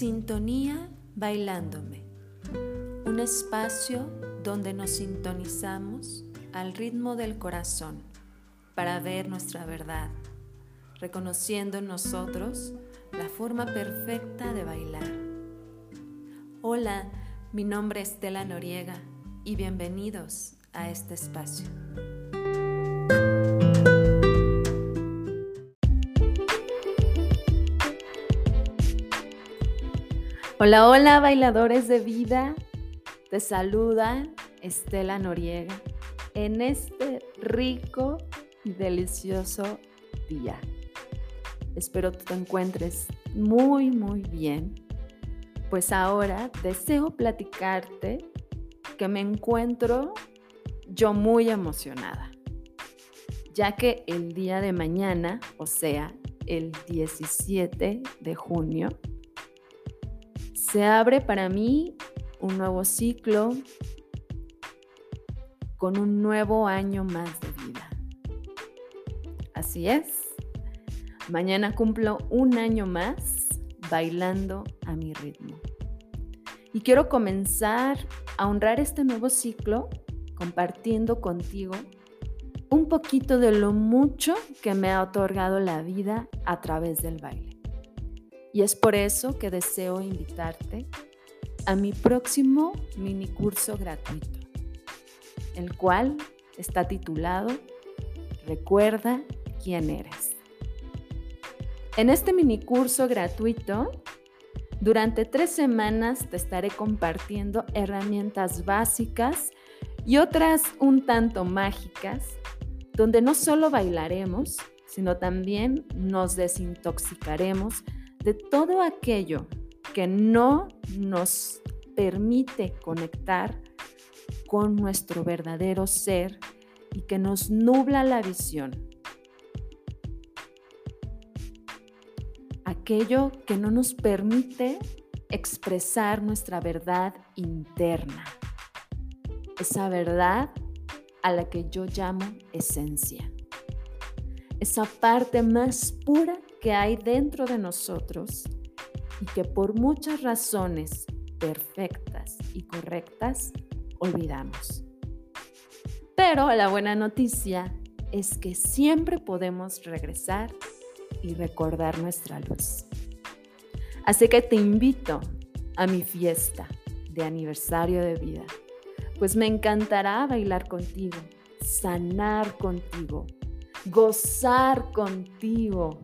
Sintonía Bailándome, un espacio donde nos sintonizamos al ritmo del corazón para ver nuestra verdad, reconociendo en nosotros la forma perfecta de bailar. Hola, mi nombre es Estela Noriega y bienvenidos a este espacio. Hola, hola bailadores de vida. Te saluda Estela Noriega en este rico y delicioso día. Espero que te encuentres muy, muy bien. Pues ahora deseo platicarte que me encuentro yo muy emocionada, ya que el día de mañana, o sea, el 17 de junio, se abre para mí un nuevo ciclo con un nuevo año más de vida. Así es, mañana cumplo un año más bailando a mi ritmo. Y quiero comenzar a honrar este nuevo ciclo compartiendo contigo un poquito de lo mucho que me ha otorgado la vida a través del baile. Y es por eso que deseo invitarte a mi próximo mini curso gratuito, el cual está titulado Recuerda quién eres. En este mini curso gratuito, durante tres semanas te estaré compartiendo herramientas básicas y otras un tanto mágicas, donde no solo bailaremos, sino también nos desintoxicaremos de todo aquello que no nos permite conectar con nuestro verdadero ser y que nos nubla la visión. Aquello que no nos permite expresar nuestra verdad interna. Esa verdad a la que yo llamo esencia. Esa parte más pura que hay dentro de nosotros y que por muchas razones perfectas y correctas olvidamos. Pero la buena noticia es que siempre podemos regresar y recordar nuestra luz. Así que te invito a mi fiesta de aniversario de vida, pues me encantará bailar contigo, sanar contigo, gozar contigo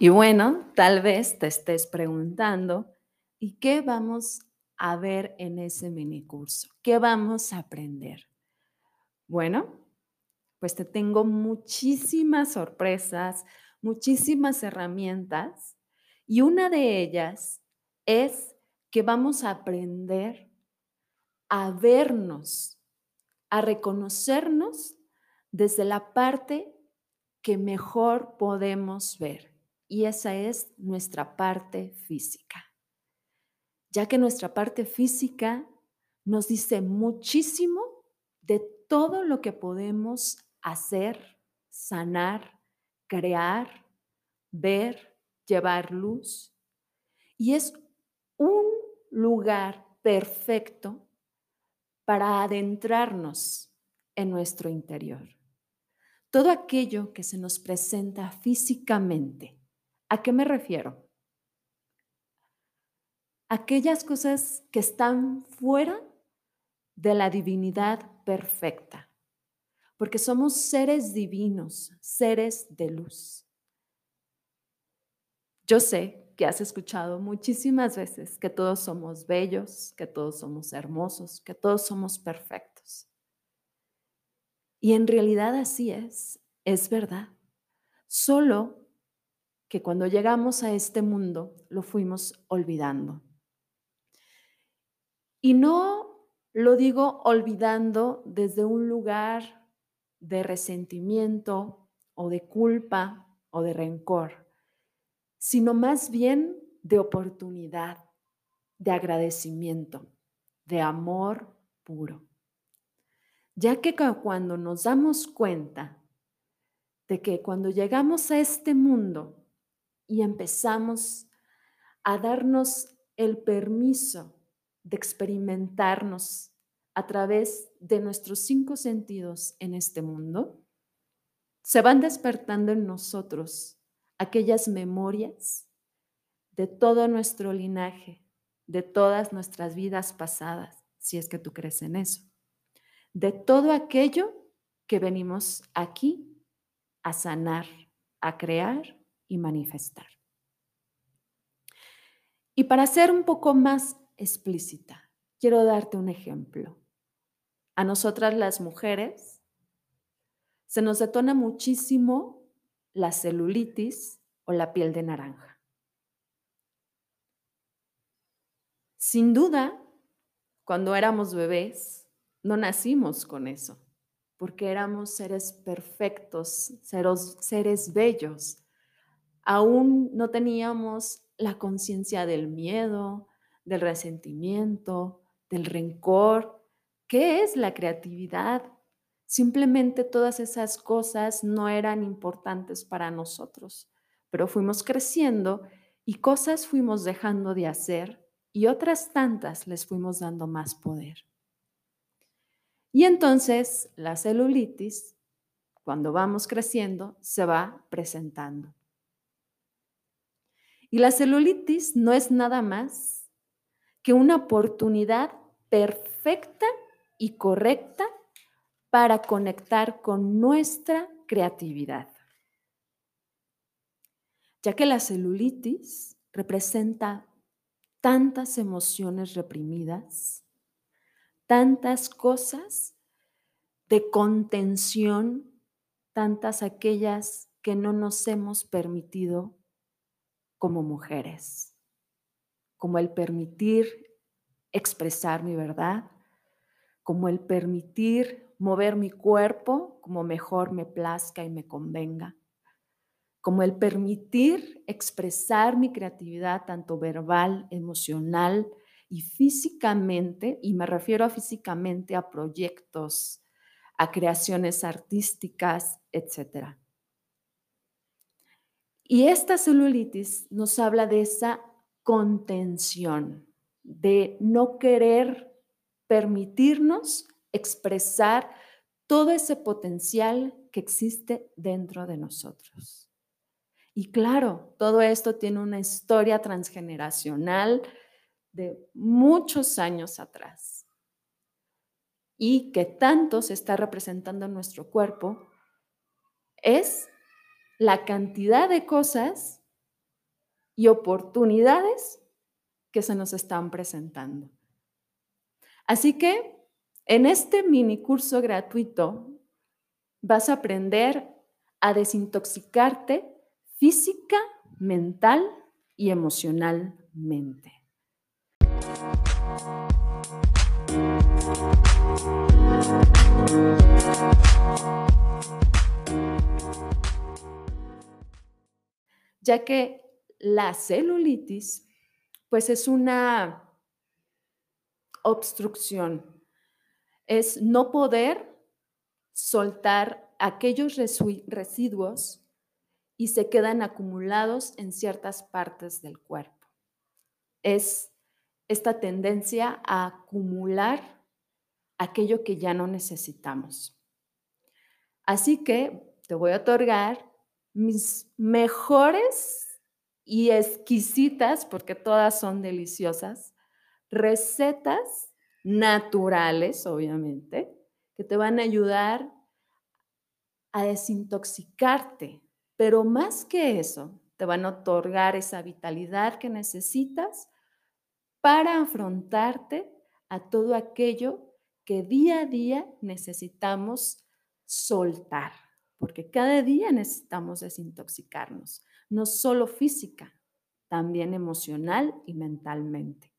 Y bueno, tal vez te estés preguntando, ¿y qué vamos a ver en ese mini curso? ¿Qué vamos a aprender? Bueno, pues te tengo muchísimas sorpresas, muchísimas herramientas y una de ellas es que vamos a aprender a vernos, a reconocernos desde la parte que mejor podemos ver y esa es nuestra parte física. Ya que nuestra parte física nos dice muchísimo de todo lo que podemos hacer, sanar, crear, ver, llevar luz. Y es un lugar perfecto para adentrarnos en nuestro interior. Todo aquello que se nos presenta físicamente ¿A qué me refiero? Aquellas cosas que están fuera de la divinidad perfecta, porque somos seres divinos, seres de luz. Yo sé que has escuchado muchísimas veces que todos somos bellos, que todos somos hermosos, que todos somos perfectos. Y en realidad así es, es verdad. Solo que cuando llegamos a este mundo lo fuimos olvidando. Y no lo digo olvidando desde un lugar de resentimiento o de culpa o de rencor, sino más bien de oportunidad, de agradecimiento, de amor puro. Ya que cuando nos damos cuenta de que cuando llegamos a este mundo y empezamos a darnos el permiso de experimentarnos a través de nuestros cinco sentidos en este mundo, se van despertando en nosotros aquellas memorias de todo nuestro linaje, de todas nuestras vidas pasadas, si es que tú crees en eso, de todo aquello que venimos aquí a sanar, a crear y manifestar. Y para ser un poco más explícita, quiero darte un ejemplo. A nosotras las mujeres se nos detona muchísimo la celulitis o la piel de naranja. Sin duda, cuando éramos bebés, no nacimos con eso, porque éramos seres perfectos, seres, seres bellos. Aún no teníamos la conciencia del miedo, del resentimiento, del rencor. ¿Qué es la creatividad? Simplemente todas esas cosas no eran importantes para nosotros, pero fuimos creciendo y cosas fuimos dejando de hacer y otras tantas les fuimos dando más poder. Y entonces la celulitis, cuando vamos creciendo, se va presentando. Y la celulitis no es nada más que una oportunidad perfecta y correcta para conectar con nuestra creatividad. Ya que la celulitis representa tantas emociones reprimidas, tantas cosas de contención, tantas aquellas que no nos hemos permitido como mujeres, como el permitir expresar mi verdad, como el permitir mover mi cuerpo como mejor me plazca y me convenga, como el permitir expresar mi creatividad tanto verbal, emocional y físicamente, y me refiero a físicamente a proyectos, a creaciones artísticas, etc. Y esta celulitis nos habla de esa contención, de no querer permitirnos expresar todo ese potencial que existe dentro de nosotros. Y claro, todo esto tiene una historia transgeneracional de muchos años atrás y que tanto se está representando en nuestro cuerpo es la cantidad de cosas y oportunidades que se nos están presentando. Así que en este mini curso gratuito vas a aprender a desintoxicarte física, mental y emocionalmente. Ya que la celulitis pues es una obstrucción es no poder soltar aquellos residuos y se quedan acumulados en ciertas partes del cuerpo. Es esta tendencia a acumular aquello que ya no necesitamos. Así que te voy a otorgar mis mejores y exquisitas, porque todas son deliciosas, recetas naturales, obviamente, que te van a ayudar a desintoxicarte, pero más que eso, te van a otorgar esa vitalidad que necesitas para afrontarte a todo aquello que día a día necesitamos soltar, porque cada día necesitamos desintoxicarnos, no solo física, también emocional y mentalmente.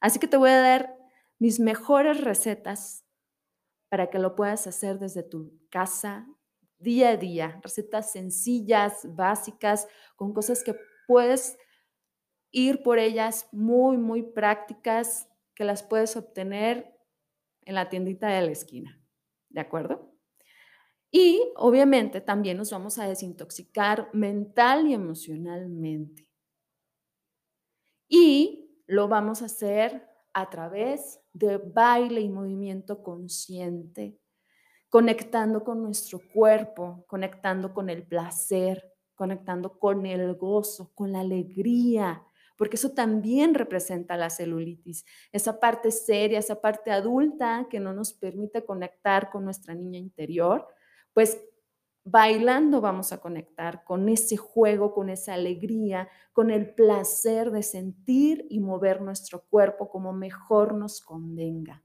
Así que te voy a dar mis mejores recetas para que lo puedas hacer desde tu casa día a día. Recetas sencillas, básicas, con cosas que puedes ir por ellas muy, muy prácticas, que las puedes obtener en la tiendita de la esquina. ¿De acuerdo? Y obviamente también nos vamos a desintoxicar mental y emocionalmente. Y lo vamos a hacer a través de baile y movimiento consciente, conectando con nuestro cuerpo, conectando con el placer, conectando con el gozo, con la alegría, porque eso también representa la celulitis, esa parte seria, esa parte adulta que no nos permite conectar con nuestra niña interior, pues bailando vamos a conectar con ese juego, con esa alegría, con el placer de sentir y mover nuestro cuerpo como mejor nos convenga.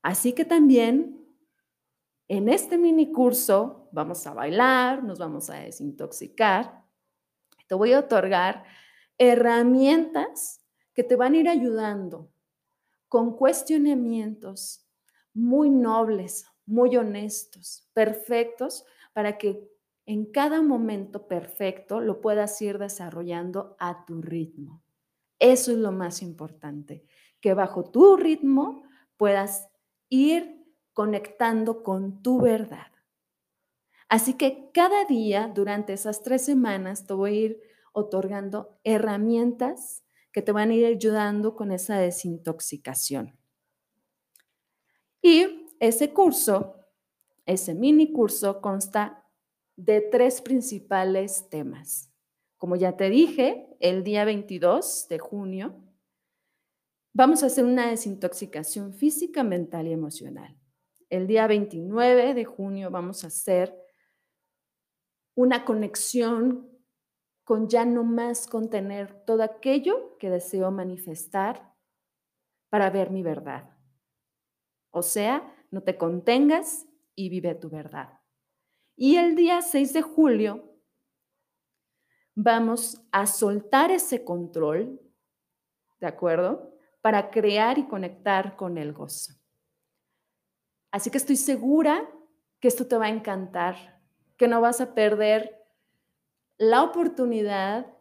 Así que también en este mini curso vamos a bailar, nos vamos a desintoxicar. Te voy a otorgar herramientas que te van a ir ayudando con cuestionamientos muy nobles, muy honestos, perfectos, para que en cada momento perfecto lo puedas ir desarrollando a tu ritmo. Eso es lo más importante, que bajo tu ritmo puedas ir conectando con tu verdad. Así que cada día durante esas tres semanas te voy a ir otorgando herramientas que te van a ir ayudando con esa desintoxicación. Y ese curso, ese mini curso, consta de tres principales temas. Como ya te dije, el día 22 de junio vamos a hacer una desintoxicación física, mental y emocional. El día 29 de junio vamos a hacer una conexión con ya no más contener todo aquello que deseo manifestar para ver mi verdad. O sea, no te contengas y vive tu verdad. Y el día 6 de julio vamos a soltar ese control, ¿de acuerdo? Para crear y conectar con el gozo. Así que estoy segura que esto te va a encantar, que no vas a perder la oportunidad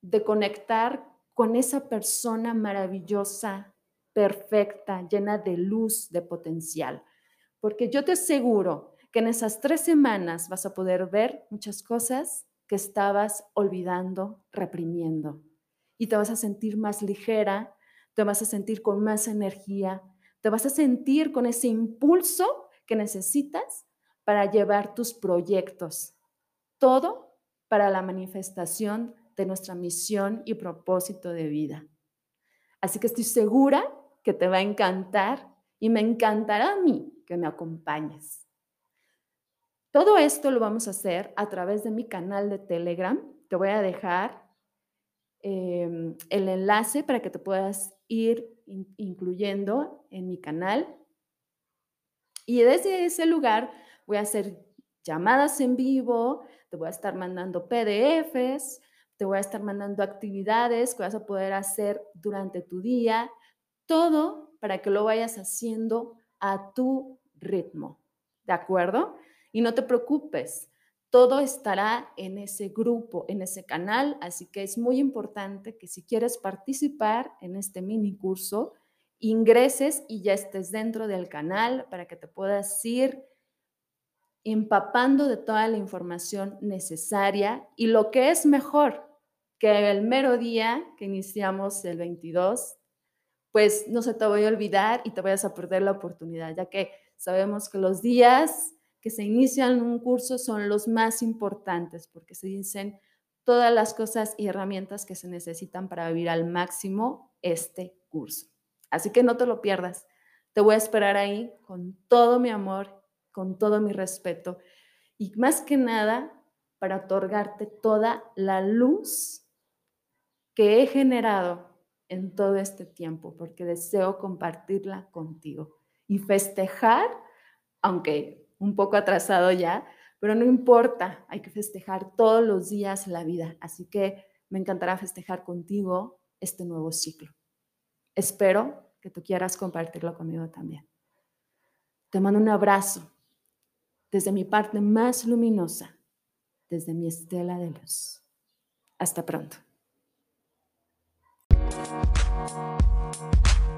de conectar con esa persona maravillosa perfecta, llena de luz, de potencial. Porque yo te aseguro que en esas tres semanas vas a poder ver muchas cosas que estabas olvidando, reprimiendo. Y te vas a sentir más ligera, te vas a sentir con más energía, te vas a sentir con ese impulso que necesitas para llevar tus proyectos. Todo para la manifestación de nuestra misión y propósito de vida. Así que estoy segura que te va a encantar y me encantará a mí que me acompañes. Todo esto lo vamos a hacer a través de mi canal de Telegram. Te voy a dejar em, el enlace para que te puedas ir incluyendo en mi canal. Y desde ese lugar voy a hacer llamadas en vivo, te voy a estar mandando PDFs, te voy a estar mandando actividades que vas a poder hacer durante tu día todo para que lo vayas haciendo a tu ritmo, ¿de acuerdo? Y no te preocupes, todo estará en ese grupo, en ese canal, así que es muy importante que si quieres participar en este mini curso, ingreses y ya estés dentro del canal para que te puedas ir empapando de toda la información necesaria y lo que es mejor que el mero día que iniciamos el 22 pues no se te voy a olvidar y te vayas a perder la oportunidad, ya que sabemos que los días que se inician un curso son los más importantes porque se dicen todas las cosas y herramientas que se necesitan para vivir al máximo este curso. Así que no te lo pierdas. Te voy a esperar ahí con todo mi amor, con todo mi respeto y más que nada para otorgarte toda la luz que he generado en todo este tiempo, porque deseo compartirla contigo y festejar, aunque un poco atrasado ya, pero no importa, hay que festejar todos los días la vida. Así que me encantará festejar contigo este nuevo ciclo. Espero que tú quieras compartirlo conmigo también. Te mando un abrazo desde mi parte más luminosa, desde mi estela de luz. Hasta pronto.